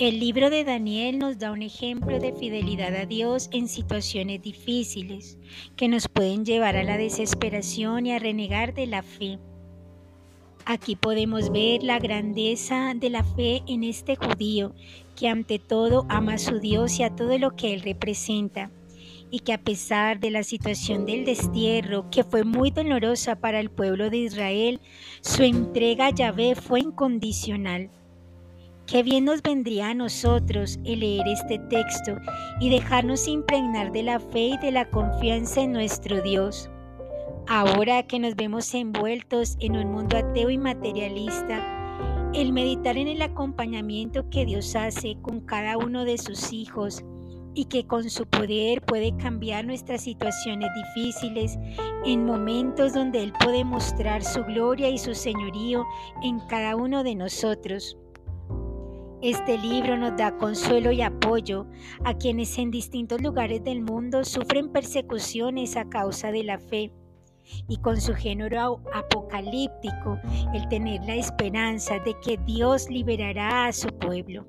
El libro de Daniel nos da un ejemplo de fidelidad a Dios en situaciones difíciles que nos pueden llevar a la desesperación y a renegar de la fe. Aquí podemos ver la grandeza de la fe en este judío que ante todo ama a su Dios y a todo lo que él representa y que a pesar de la situación del destierro, que fue muy dolorosa para el pueblo de Israel, su entrega a Yahvé fue incondicional. Qué bien nos vendría a nosotros el leer este texto y dejarnos impregnar de la fe y de la confianza en nuestro Dios. Ahora que nos vemos envueltos en un mundo ateo y materialista, el meditar en el acompañamiento que Dios hace con cada uno de sus hijos y que con su poder puede cambiar nuestras situaciones difíciles en momentos donde Él puede mostrar su gloria y su señorío en cada uno de nosotros. Este libro nos da consuelo y apoyo a quienes en distintos lugares del mundo sufren persecuciones a causa de la fe y con su género apocalíptico el tener la esperanza de que Dios liberará a su pueblo.